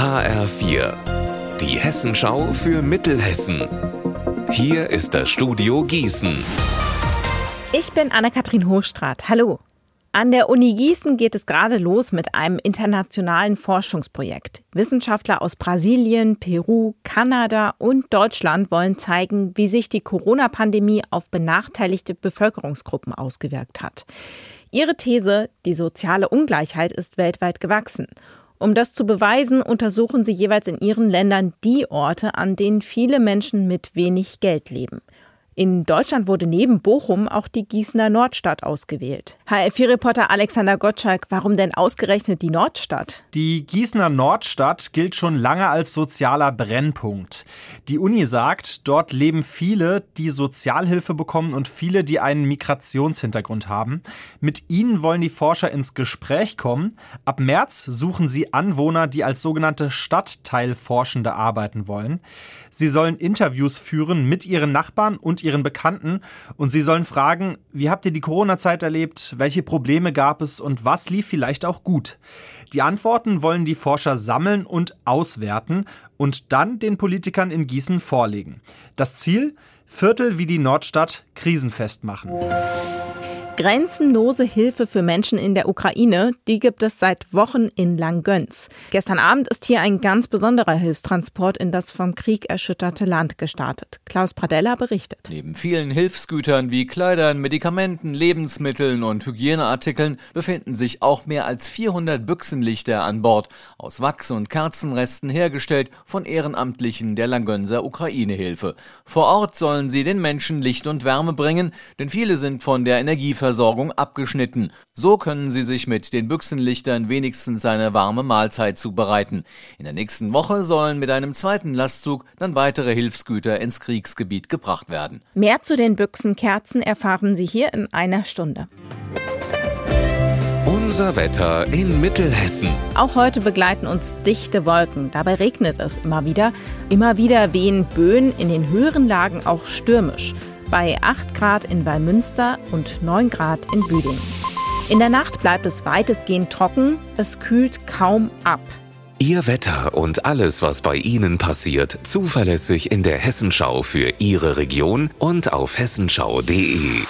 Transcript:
HR4, die Hessenschau für Mittelhessen. Hier ist das Studio Gießen. Ich bin Anne-Kathrin Hochstrat. Hallo. An der Uni Gießen geht es gerade los mit einem internationalen Forschungsprojekt. Wissenschaftler aus Brasilien, Peru, Kanada und Deutschland wollen zeigen, wie sich die Corona-Pandemie auf benachteiligte Bevölkerungsgruppen ausgewirkt hat. Ihre These, die soziale Ungleichheit ist weltweit gewachsen. Um das zu beweisen, untersuchen sie jeweils in ihren Ländern die Orte, an denen viele Menschen mit wenig Geld leben. In Deutschland wurde neben Bochum auch die Gießener Nordstadt ausgewählt. HR4-Reporter Alexander Gottschalk, warum denn ausgerechnet die Nordstadt? Die Gießener Nordstadt gilt schon lange als sozialer Brennpunkt. Die Uni sagt, dort leben viele, die Sozialhilfe bekommen und viele, die einen Migrationshintergrund haben. Mit ihnen wollen die Forscher ins Gespräch kommen. Ab März suchen sie Anwohner, die als sogenannte Stadtteilforschende arbeiten wollen. Sie sollen Interviews führen mit ihren Nachbarn und ihren ihren Bekannten und sie sollen fragen, wie habt ihr die Corona-Zeit erlebt, welche Probleme gab es und was lief vielleicht auch gut. Die Antworten wollen die Forscher sammeln und auswerten und dann den Politikern in Gießen vorlegen. Das Ziel? Viertel wie die Nordstadt krisenfest machen. Grenzenlose Hilfe für Menschen in der Ukraine, die gibt es seit Wochen in Langgöns. Gestern Abend ist hier ein ganz besonderer Hilfstransport in das vom Krieg erschütterte Land gestartet. Klaus Pradella berichtet. Neben vielen Hilfsgütern wie Kleidern, Medikamenten, Lebensmitteln und Hygieneartikeln befinden sich auch mehr als 400 Büchsenlichter an Bord, aus Wachs- und Kerzenresten hergestellt von Ehrenamtlichen der Langönser Ukraine-Hilfe. Vor Ort sollen sie den Menschen Licht und Wärme bringen, denn viele sind von der Energieversorgung Versorgung abgeschnitten. So können sie sich mit den Büchsenlichtern wenigstens eine warme Mahlzeit zubereiten. In der nächsten Woche sollen mit einem zweiten Lastzug dann weitere Hilfsgüter ins Kriegsgebiet gebracht werden. Mehr zu den Büchsenkerzen erfahren Sie hier in einer Stunde. Unser Wetter in Mittelhessen. Auch heute begleiten uns dichte Wolken. Dabei regnet es immer wieder. Immer wieder wehen Böen in den höheren Lagen auch stürmisch bei 8 Grad in Wallmünster und 9 Grad in Büdingen. In der Nacht bleibt es weitestgehend trocken, es kühlt kaum ab. Ihr Wetter und alles, was bei Ihnen passiert, zuverlässig in der Hessenschau für Ihre Region und auf hessenschau.de.